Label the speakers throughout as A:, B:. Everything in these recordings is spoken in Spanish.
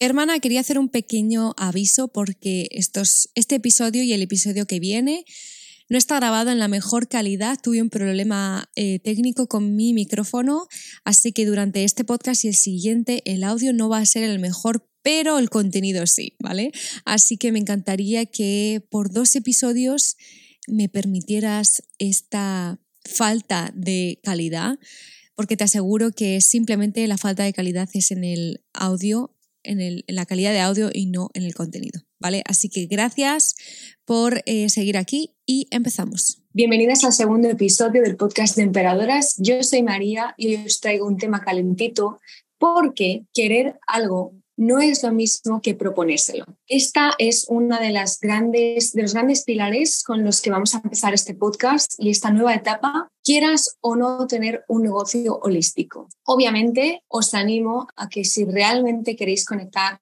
A: Hermana, quería hacer un pequeño aviso porque este episodio y el episodio que viene no está grabado en la mejor calidad. Tuve un problema eh, técnico con mi micrófono, así que durante este podcast y el siguiente el audio no va a ser el mejor, pero el contenido sí, ¿vale? Así que me encantaría que por dos episodios me permitieras esta falta de calidad, porque te aseguro que simplemente la falta de calidad es en el audio, en, la calidad de audio y no en el contenido, ¿vale? Así que gracias por eh, seguir aquí y empezamos.
B: Bienvenidas al segundo episodio del podcast de Emperadoras. Yo soy María y hoy os traigo un tema calentito porque querer algo no es lo mismo que proponérselo. Esta es una de las grandes de los grandes pilares con los que vamos a empezar este podcast y esta nueva etapa, quieras o no tener un negocio holístico. Obviamente os animo a que si realmente queréis conectar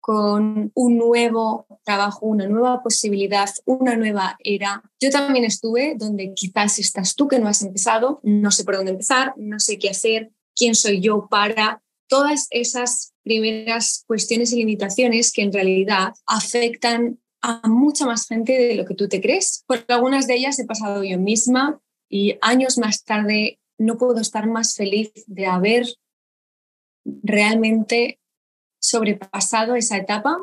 B: con un nuevo trabajo, una nueva posibilidad, una nueva era. Yo también estuve donde quizás estás tú que no has empezado, no sé por dónde empezar, no sé qué hacer, quién soy yo para todas esas primeras cuestiones y limitaciones que en realidad afectan a mucha más gente de lo que tú te crees. Por algunas de ellas he pasado yo misma y años más tarde no puedo estar más feliz de haber realmente sobrepasado esa etapa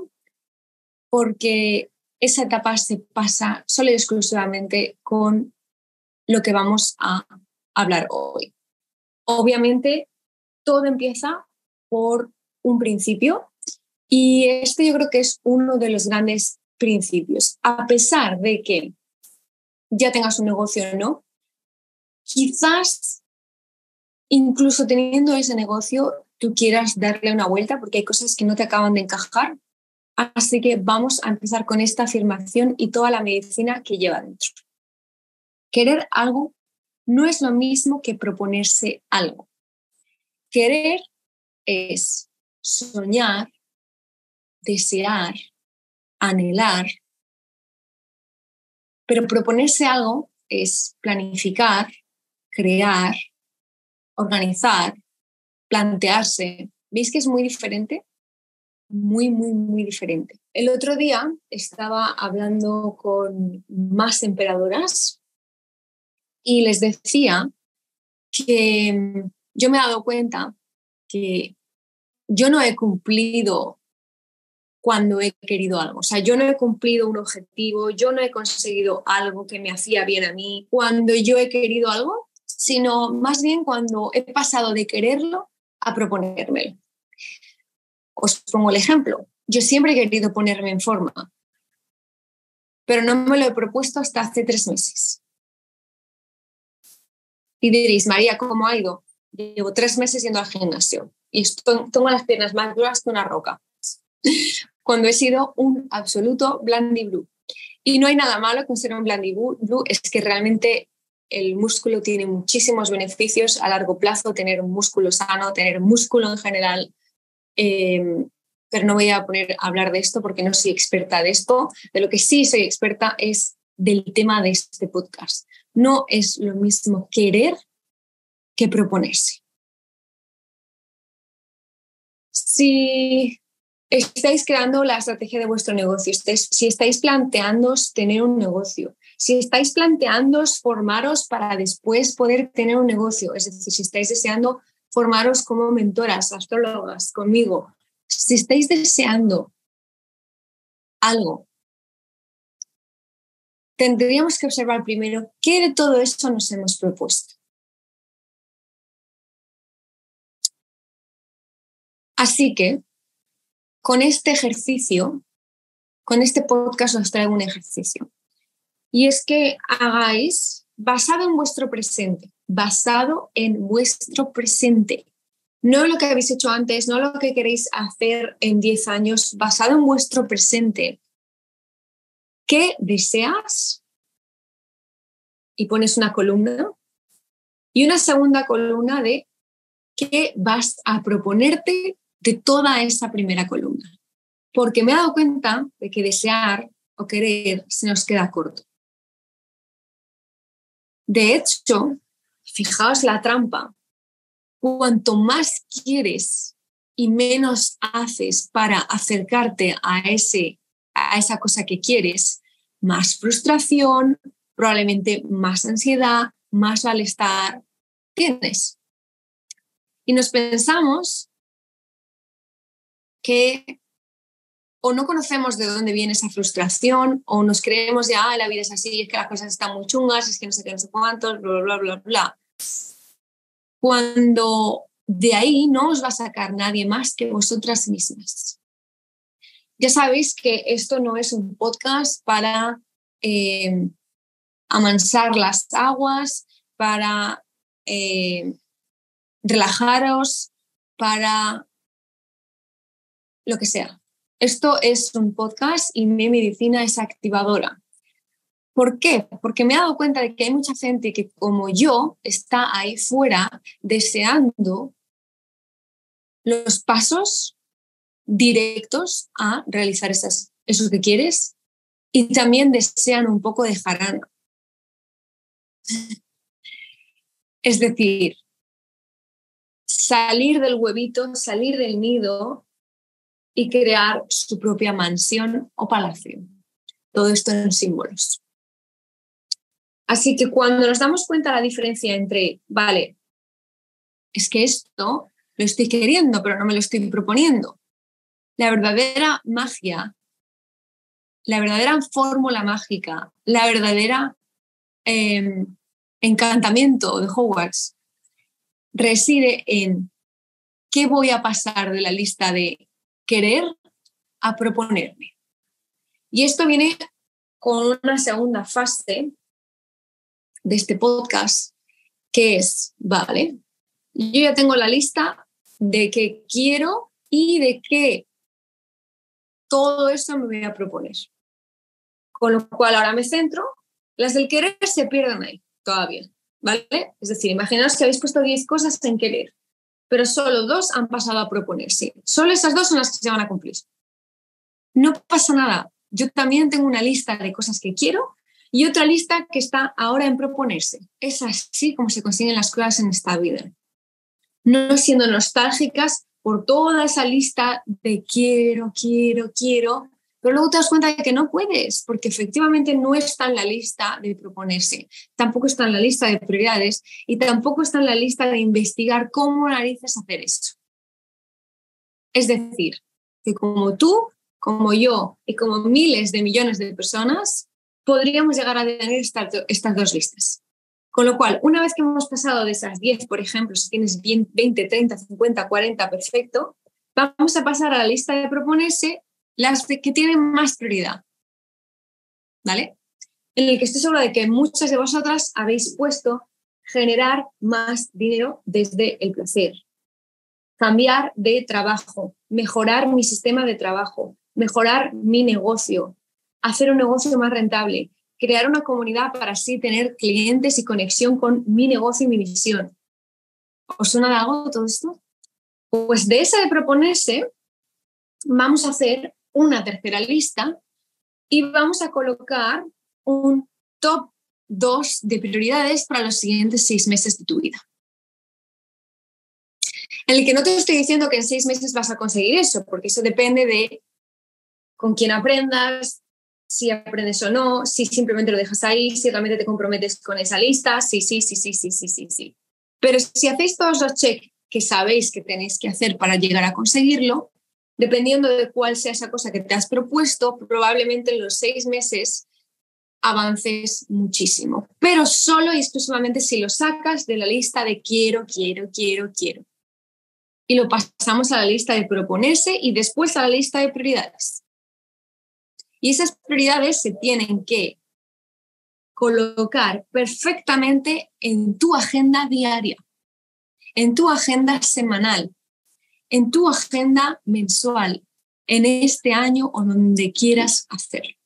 B: porque esa etapa se pasa solo y exclusivamente con lo que vamos a hablar hoy. Obviamente, todo empieza por un principio y este yo creo que es uno de los grandes principios. A pesar de que ya tengas un negocio o no, quizás incluso teniendo ese negocio tú quieras darle una vuelta porque hay cosas que no te acaban de encajar. Así que vamos a empezar con esta afirmación y toda la medicina que lleva dentro. Querer algo no es lo mismo que proponerse algo. Querer es soñar, desear, anhelar, pero proponerse algo es planificar, crear, organizar, plantearse. ¿Veis que es muy diferente? Muy, muy, muy diferente. El otro día estaba hablando con más emperadoras y les decía que yo me he dado cuenta que yo no he cumplido cuando he querido algo. O sea, yo no he cumplido un objetivo, yo no he conseguido algo que me hacía bien a mí cuando yo he querido algo, sino más bien cuando he pasado de quererlo a proponérmelo. Os pongo el ejemplo. Yo siempre he querido ponerme en forma, pero no me lo he propuesto hasta hace tres meses. Y diréis, María, ¿cómo ha ido? Llevo tres meses yendo al gimnasio y tengo las piernas más duras que una roca. Cuando he sido un absoluto blandy blue. Y no hay nada malo con ser un blandy blue, es que realmente el músculo tiene muchísimos beneficios a largo plazo, tener un músculo sano, tener músculo en general. Em, pero no voy a poner a hablar de esto porque no soy experta de esto. De lo que sí soy experta es del tema de este podcast. No es lo mismo querer que proponerse. Si estáis creando la estrategia de vuestro negocio, si estáis planteando tener un negocio, si estáis planteando formaros para después poder tener un negocio, es decir, si estáis deseando formaros como mentoras, astrólogas conmigo, si estáis deseando algo, tendríamos que observar primero qué de todo eso nos hemos propuesto. Así que con este ejercicio, con este podcast os traigo un ejercicio. Y es que hagáis basado en vuestro presente, basado en vuestro presente. No lo que habéis hecho antes, no lo que queréis hacer en 10 años, basado en vuestro presente. ¿Qué deseas? Y pones una columna y una segunda columna de qué vas a proponerte de toda esa primera columna. Porque me he dado cuenta de que desear o querer se nos queda corto. De hecho, fijaos la trampa. Cuanto más quieres y menos haces para acercarte a, ese, a esa cosa que quieres, más frustración, probablemente más ansiedad, más malestar tienes. Y nos pensamos que o no conocemos de dónde viene esa frustración, o nos creemos ya, ah, la vida es así, es que las cosas están muy chungas, es que no sé qué, no sé cuántos, bla, bla, bla, bla. Cuando de ahí no os va a sacar nadie más que vosotras mismas. Ya sabéis que esto no es un podcast para eh, amansar las aguas, para eh, relajaros, para lo que sea. Esto es un podcast y mi medicina es activadora. ¿Por qué? Porque me he dado cuenta de que hay mucha gente que como yo está ahí fuera deseando los pasos directos a realizar esas, eso que quieres y también desean un poco de jarana. Es decir, salir del huevito, salir del nido y crear su propia mansión o palacio. Todo esto en símbolos. Así que cuando nos damos cuenta la diferencia entre, vale, es que esto lo estoy queriendo, pero no me lo estoy proponiendo. La verdadera magia, la verdadera fórmula mágica, la verdadera em, encantamiento de Hogwarts reside en qué voy a pasar de la lista de querer a proponerme. Y esto viene con una segunda fase de este podcast, que es, vale, yo ya tengo la lista de qué quiero y de qué todo eso me voy a proponer. Con lo cual ahora me centro, las del querer se pierden ahí todavía, ¿vale? Es decir, imaginaos que habéis puesto 10 cosas en querer, pero solo dos han pasado a proponerse. Solo esas dos son las que se van a cumplir. No pasa nada. Yo también tengo una lista de cosas que quiero y otra lista que está ahora en proponerse. Es así como se consiguen las cosas en esta vida no siendo nostálgicas por toda esa lista de quiero, quiero, quiero, pero luego te das cuenta de que no puedes, porque efectivamente no está en la lista de proponerse, tampoco está en la lista de prioridades y tampoco está en la lista de investigar cómo narices hacer eso. Es decir, que como tú, como yo y como miles de millones de personas, podríamos llegar a tener estas dos listas. Con lo cual, una vez que hemos pasado de esas 10, por ejemplo, si tienes 20, 30, 50, 40, perfecto, vamos a pasar a la lista de proponerse las que tienen más prioridad. ¿Vale? En el que estoy segura de que muchas de vosotras habéis puesto generar más dinero desde el placer, cambiar de trabajo, mejorar mi sistema de trabajo, mejorar mi negocio, hacer un negocio más rentable, crear una comunidad para así tener clientes y conexión con mi negocio y mi visión. ¿Os suena de algo todo esto? Pues de esa de proponerse, vamos a hacer una tercera lista y vamos a colocar un top 2 de prioridades para los siguientes seis meses de tu vida. En el que no te estoy diciendo que en seis meses vas a conseguir eso, porque eso depende de con quién aprendas, si aprendes o no, si simplemente lo dejas ahí, si realmente te comprometes con esa lista, sí, sí, sí, sí, sí, sí, sí, sí. Pero si hacéis todos los checks que sabéis que tenéis que hacer para llegar a conseguirlo, dependiendo de cuál sea esa cosa que te has propuesto, probablemente en los seis meses avances muchísimo, pero solo y exclusivamente si lo sacas de la lista de quiero, quiero, quiero, quiero. Y lo pasamos a la lista de proponerse y después a la lista de prioridades. Y esas prioridades se tienen que colocar perfectamente en tu agenda diaria, en tu agenda semanal, en tu agenda mensual, en este año o donde quieras hacer.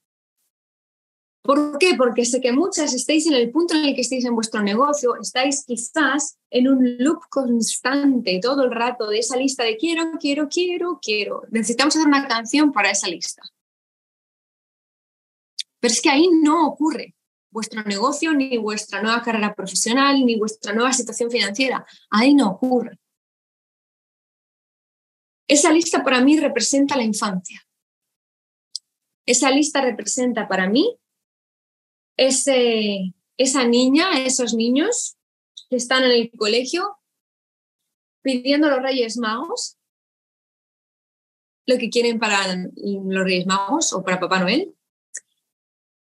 B: ¿Por qué? Porque sé que muchas estáis en el punto en el que estáis en vuestro negocio, estáis quizás en un loop constante todo el rato de esa lista de quiero, quiero, quiero, quiero. Necesitamos hacer una canción para esa lista. Pero es que ahí no ocurre vuestro negocio, ni vuestra nueva carrera profesional, ni vuestra nueva situación financiera. Ahí no ocurre. Esa lista para mí representa la infancia. Esa lista representa para mí ese, esa niña, esos niños que están en el colegio pidiendo a los Reyes Magos lo que quieren para los Reyes Magos o para Papá Noel.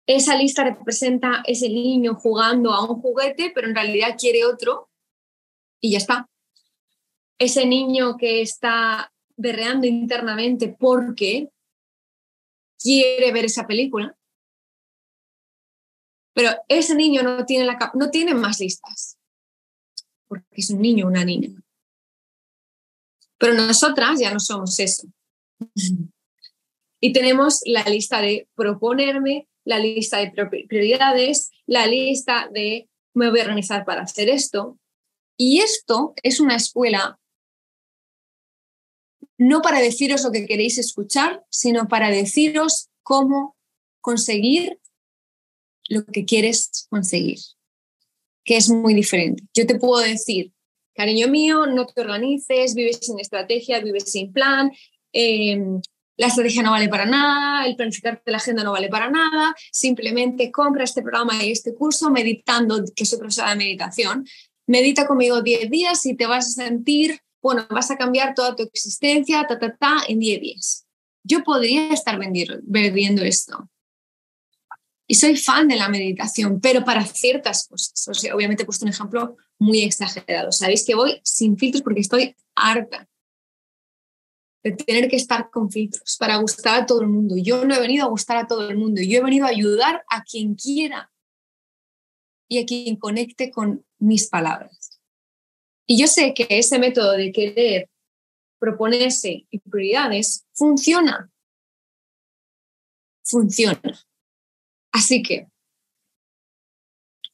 B: Esa lista representa ese niño jugando a un juguete, pero en realidad quiere otro y ya está. Ese niño que está berreando internamente porque quiere ver esa película. Pero ese niño no tiene, la, no tiene más listas, porque es un niño una niña. Pero nosotras ya no somos eso. Y tenemos la lista de proponerme, la lista de prioridades, la lista de me voy a organizar para hacer esto. Y esto es una escuela no para deciros lo que queréis escuchar, sino para deciros cómo conseguir lo que quieres conseguir, que es muy diferente. Yo te puedo decir, cariño mío, no te organices, vives sin estrategia, vives sin plan, em, la estrategia no vale para nada, el planificarte la agenda no vale para nada, simplemente compra este programa y este curso meditando, que es profesora de meditación, medita conmigo 10 días y te vas a sentir bueno, vas a cambiar toda tu existencia, ta, ta, ta, en 10 días. Yo podría estar vendiendo esto. Y soy fan de la meditación, pero para ciertas cosas. Obviamente he puesto un ejemplo muy exagerado. Sabéis que voy sin filtros porque estoy harta de tener que estar con filtros para gustar a todo el mundo. Yo no he venido a gustar a todo el mundo, yo he venido a ayudar a quien quiera y a quien conecte con mis palabras. Y yo sé que ese método de querer proponerse prioridades funciona. Funciona. Así que,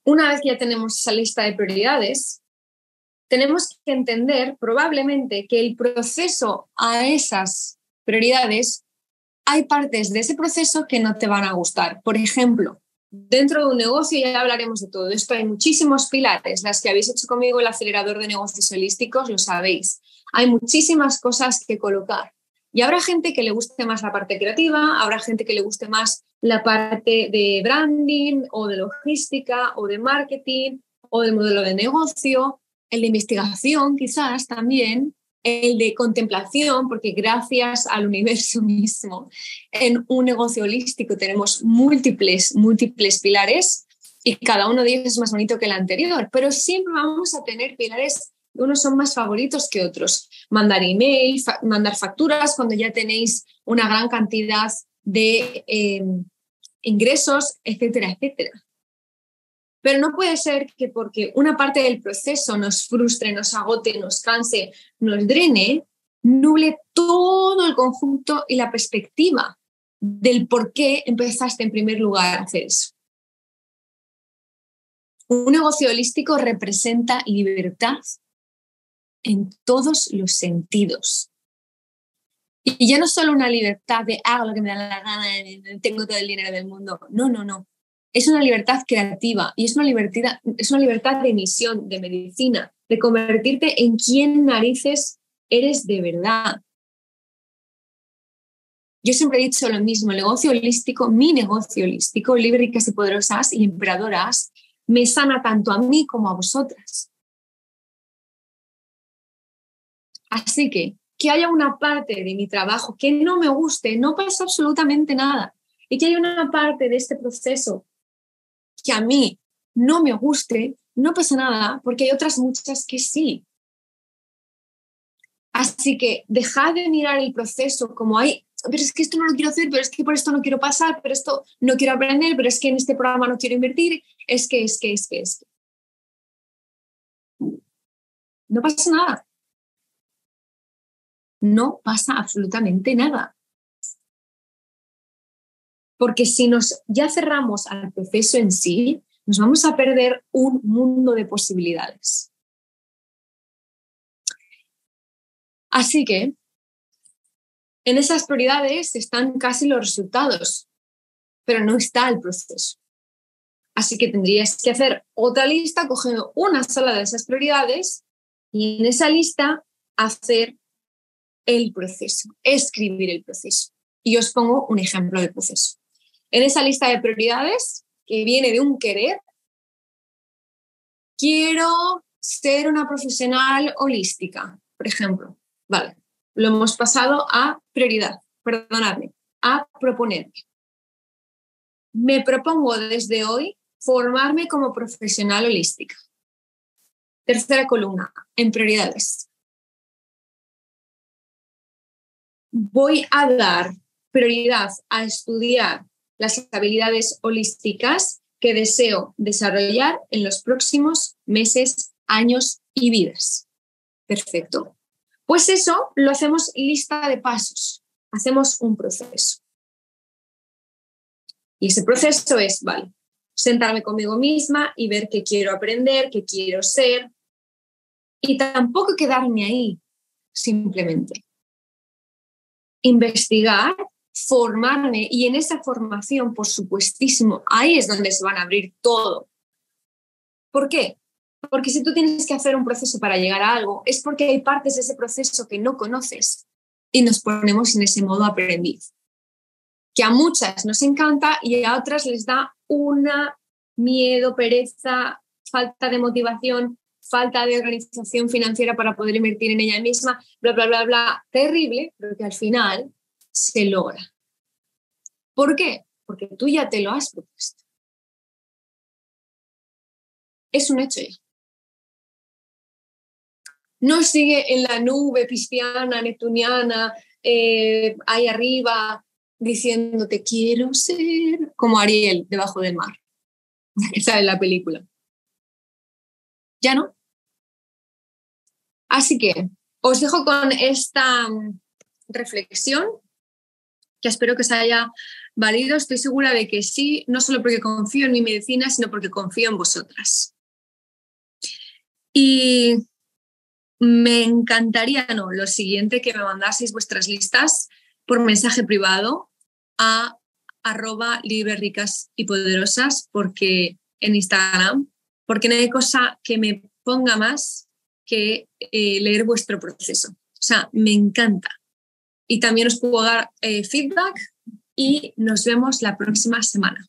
B: una vez que ya tenemos esa lista de prioridades, tenemos que entender probablemente que el proceso a esas prioridades, hay partes de ese proceso que no te van a gustar. Por ejemplo, Dentro de un negocio ya hablaremos de todo esto. Hay muchísimos pilares. Las que habéis hecho conmigo el acelerador de negocios holísticos lo sabéis. Hay muchísimas cosas que colocar. Y habrá gente que le guste más la parte creativa, habrá gente que le guste más la parte de branding o de logística o de marketing o del modelo de negocio, el de investigación quizás también el de contemplación, porque gracias al universo mismo, en un negocio holístico tenemos múltiples, múltiples pilares y cada uno de ellos es más bonito que el anterior, pero siempre vamos a tener pilares, unos son más favoritos que otros. Mandar email, mandar facturas cuando ya tenéis una gran cantidad de eh, ingresos, etcétera, etcétera. Pero no puede ser que porque una parte del proceso nos frustre, nos agote, nos canse, nos drene, nuble todo el conjunto y la perspectiva del por qué empezaste en primer lugar a hacer eso. Un negocio holístico representa libertad en todos los sentidos. Y ya no solo una libertad de hago lo que me da la gana, tengo todo el dinero del mundo. No, no, no es una libertad creativa y es una libertad, es una libertad de misión, de medicina, de convertirte en quien narices eres de verdad. Yo siempre he dicho lo mismo, el negocio holístico, mi negocio holístico, libre, ricas y poderosas y emperadoras, me sana tanto a mí como a vosotras. Así que que haya una parte de mi trabajo que no me guste, no pasa absolutamente nada. Y que haya una parte de este proceso que a mí no me guste, no pasa nada, porque hay otras muchas que sí. Así que dejad de mirar el proceso como hay, pero es que esto no lo quiero hacer, pero es que por esto no quiero pasar, pero esto no quiero aprender, pero es que en este programa no quiero invertir, es que, es que, es que, es que. No pasa nada. No pasa absolutamente nada. Porque si nos ya cerramos al proceso en sí, nos vamos a perder un mundo de posibilidades. Así que en esas prioridades están casi los resultados, pero no está el proceso. Así que tendrías que hacer otra lista cogiendo una sola de esas prioridades y en esa lista hacer el proceso, escribir el proceso. Y os pongo un ejemplo de proceso. En esa lista de prioridades que viene de un querer, quiero ser una profesional holística, por ejemplo. Vale, lo hemos pasado a prioridad, perdonadme, a proponerme. Me propongo desde hoy formarme como profesional holística. Tercera columna, en prioridades. Voy a dar prioridad a estudiar las habilidades holísticas que deseo desarrollar en los próximos meses, años y vidas. Perfecto. Pues eso lo hacemos lista de pasos, hacemos un proceso. Y ese proceso es, vale, sentarme conmigo misma y ver qué quiero aprender, qué quiero ser. Y tampoco quedarme ahí, simplemente. Investigar formarme y en esa formación, por supuestísimo, ahí es donde se van a abrir todo. ¿Por qué? Porque si tú tienes que hacer un proceso para llegar a algo, es porque hay partes de ese proceso que no conoces y nos ponemos en ese modo aprendiz. Que a muchas nos encanta y a otras les da una miedo, pereza, falta de motivación, falta de organización financiera para poder invertir en ella misma, bla, bla, bla, bla. Terrible, pero que al final se logra. ¿Por qué? Porque tú ya te lo has propuesto. Es un hecho ya. No sigue en la nube pisciana, neptuniana, eh, ahí arriba, diciéndote quiero ser como Ariel debajo del mar, sale en la película. Ya no. Así que os dejo con esta mm, reflexión que espero que se haya valido. Estoy segura de que sí, no solo porque confío en mi medicina, sino porque confío en vosotras. Y me encantaría, no, lo siguiente, que me mandaseis vuestras listas por mensaje privado a arroba libres, ricas y poderosas porque en Instagram, porque no hay cosa que me ponga más que eh, leer vuestro proceso. O sea, me encanta y también os puedo dar eh, feedback y nos vemos la próxima semana.